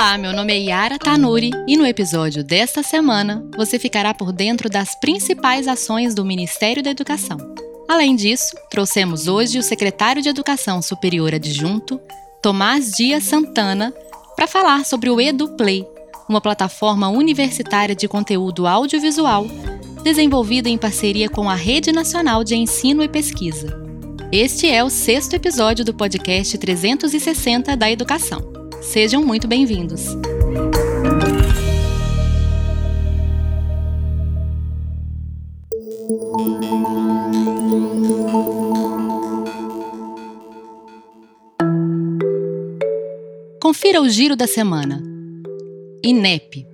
Olá, meu nome é Yara Tanuri e no episódio desta semana você ficará por dentro das principais ações do Ministério da Educação. Além disso, trouxemos hoje o secretário de Educação Superior Adjunto, Tomás Dias Santana, para falar sobre o EduPlay, uma plataforma universitária de conteúdo audiovisual desenvolvida em parceria com a Rede Nacional de Ensino e Pesquisa. Este é o sexto episódio do podcast 360 da Educação. Sejam muito bem-vindos. Confira o giro da semana. INEP.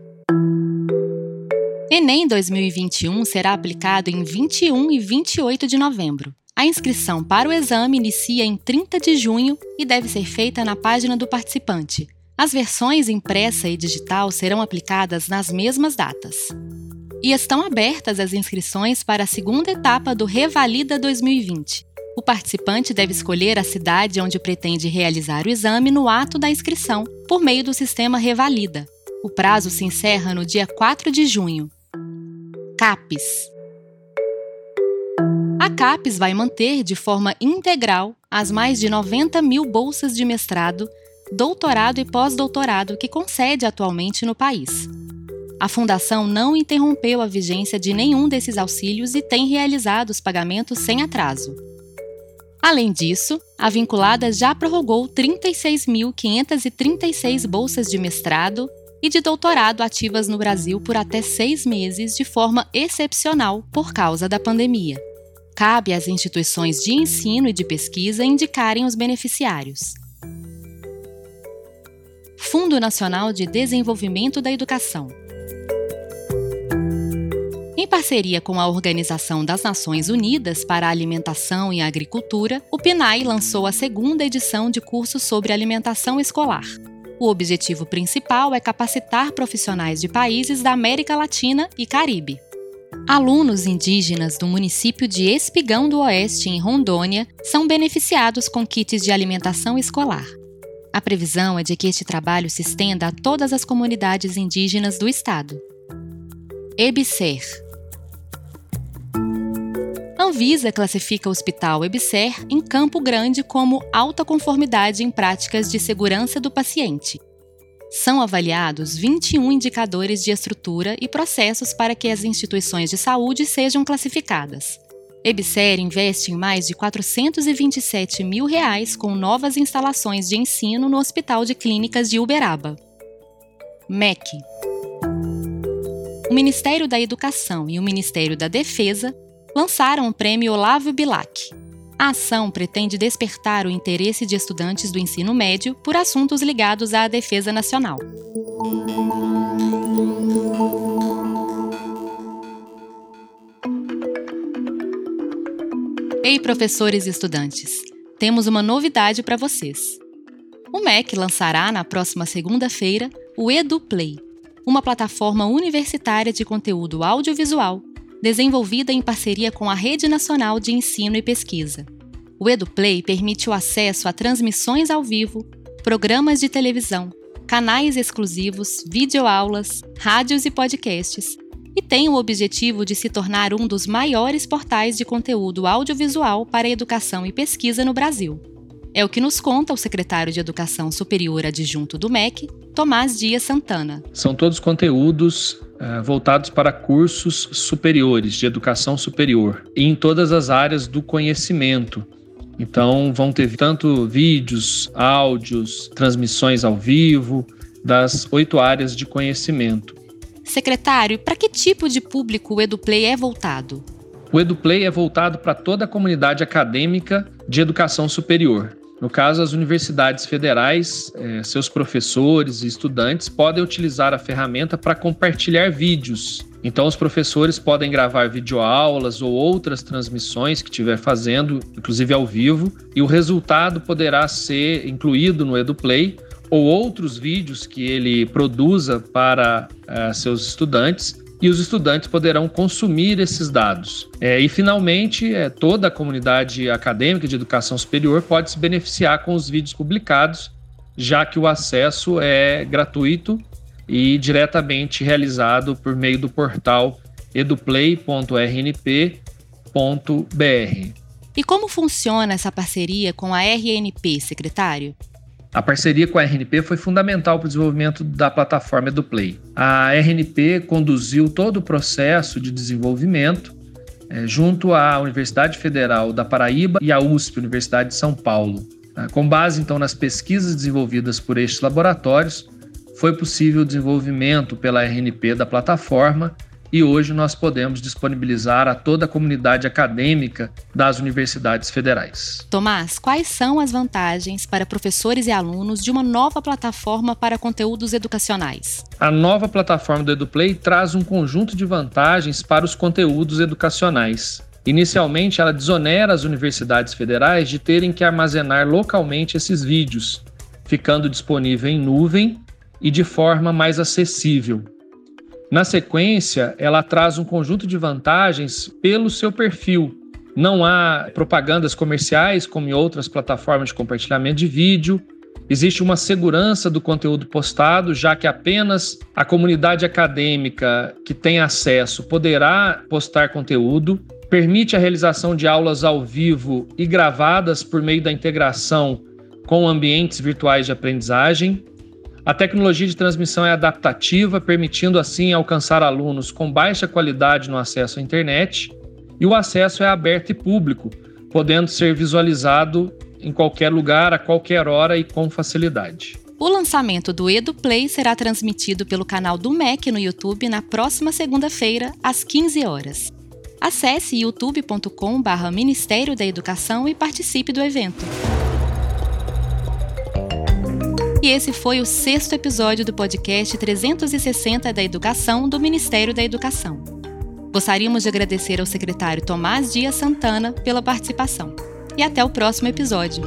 Enem 2021 será aplicado em 21 e 28 de novembro. A inscrição para o exame inicia em 30 de junho e deve ser feita na página do participante. As versões impressa e digital serão aplicadas nas mesmas datas. E estão abertas as inscrições para a segunda etapa do Revalida 2020. O participante deve escolher a cidade onde pretende realizar o exame no ato da inscrição, por meio do sistema Revalida. O prazo se encerra no dia 4 de junho. CAPES CAPES vai manter de forma integral as mais de 90 mil bolsas de mestrado, doutorado e pós-doutorado que concede atualmente no país. A Fundação não interrompeu a vigência de nenhum desses auxílios e tem realizado os pagamentos sem atraso. Além disso, a vinculada já prorrogou 36.536 bolsas de mestrado, e de doutorado ativas no Brasil por até seis meses de forma excepcional por causa da pandemia. Cabe às instituições de ensino e de pesquisa indicarem os beneficiários. Fundo Nacional de Desenvolvimento da Educação. Em parceria com a Organização das Nações Unidas para a Alimentação e a Agricultura, o PNAE lançou a segunda edição de curso sobre alimentação escolar. O objetivo principal é capacitar profissionais de países da América Latina e Caribe. Alunos indígenas do município de Espigão do Oeste, em Rondônia, são beneficiados com kits de alimentação escolar. A previsão é de que este trabalho se estenda a todas as comunidades indígenas do estado. EBSER Anvisa classifica o Hospital EBSER em Campo Grande como alta conformidade em práticas de segurança do paciente. São avaliados 21 indicadores de estrutura e processos para que as instituições de saúde sejam classificadas. EBSER investe em mais de 427 mil reais com novas instalações de ensino no Hospital de Clínicas de Uberaba. MEC o Ministério da Educação e o Ministério da Defesa lançaram o prêmio Olavo Bilac. A ação pretende despertar o interesse de estudantes do ensino médio por assuntos ligados à defesa nacional. Ei, professores e estudantes! Temos uma novidade para vocês. O MEC lançará na próxima segunda-feira o EduPlay, uma plataforma universitária de conteúdo audiovisual desenvolvida em parceria com a Rede Nacional de Ensino e Pesquisa. O EduPlay permite o acesso a transmissões ao vivo, programas de televisão, canais exclusivos, videoaulas, rádios e podcasts, e tem o objetivo de se tornar um dos maiores portais de conteúdo audiovisual para educação e pesquisa no Brasil. É o que nos conta o secretário de Educação Superior adjunto do MEC, Tomás Dias Santana. São todos conteúdos uh, voltados para cursos superiores, de educação superior, e em todas as áreas do conhecimento. Então, vão ter tanto vídeos, áudios, transmissões ao vivo, das oito áreas de conhecimento. Secretário, para que tipo de público o EduPlay é voltado? O EduPlay é voltado para toda a comunidade acadêmica de educação superior. No caso, as universidades federais, eh, seus professores e estudantes podem utilizar a ferramenta para compartilhar vídeos. Então, os professores podem gravar videoaulas ou outras transmissões que estiver fazendo, inclusive ao vivo, e o resultado poderá ser incluído no EduPlay ou outros vídeos que ele produza para eh, seus estudantes e os estudantes poderão consumir esses dados. É, e, finalmente, é, toda a comunidade acadêmica de educação superior pode se beneficiar com os vídeos publicados já que o acesso é gratuito e diretamente realizado por meio do portal eduplay.rnp.br. E como funciona essa parceria com a RNP, secretário? A parceria com a RNP foi fundamental para o desenvolvimento da plataforma EduPlay. A RNP conduziu todo o processo de desenvolvimento é, junto à Universidade Federal da Paraíba e à USP, Universidade de São Paulo. Ah, com base, então, nas pesquisas desenvolvidas por estes laboratórios, foi possível o desenvolvimento pela RNP da plataforma e hoje nós podemos disponibilizar a toda a comunidade acadêmica das universidades federais. Tomás, quais são as vantagens para professores e alunos de uma nova plataforma para conteúdos educacionais? A nova plataforma do EduPlay traz um conjunto de vantagens para os conteúdos educacionais. Inicialmente, ela desonera as universidades federais de terem que armazenar localmente esses vídeos, ficando disponível em nuvem e de forma mais acessível. Na sequência, ela traz um conjunto de vantagens pelo seu perfil. Não há propagandas comerciais como em outras plataformas de compartilhamento de vídeo. Existe uma segurança do conteúdo postado, já que apenas a comunidade acadêmica que tem acesso poderá postar conteúdo. Permite a realização de aulas ao vivo e gravadas por meio da integração com ambientes virtuais de aprendizagem a tecnologia de transmissão é adaptativa, permitindo assim alcançar alunos com baixa qualidade no acesso à internet, e o acesso é aberto e público, podendo ser visualizado em qualquer lugar, a qualquer hora e com facilidade. O lançamento do EduPlay será transmitido pelo canal do MEC no YouTube na próxima segunda-feira, às 15 horas. Acesse youtube.com/barra Ministério da Educação e participe do evento. E esse foi o sexto episódio do podcast 360 da Educação do Ministério da Educação. Gostaríamos de agradecer ao secretário Tomás Dias Santana pela participação. E até o próximo episódio.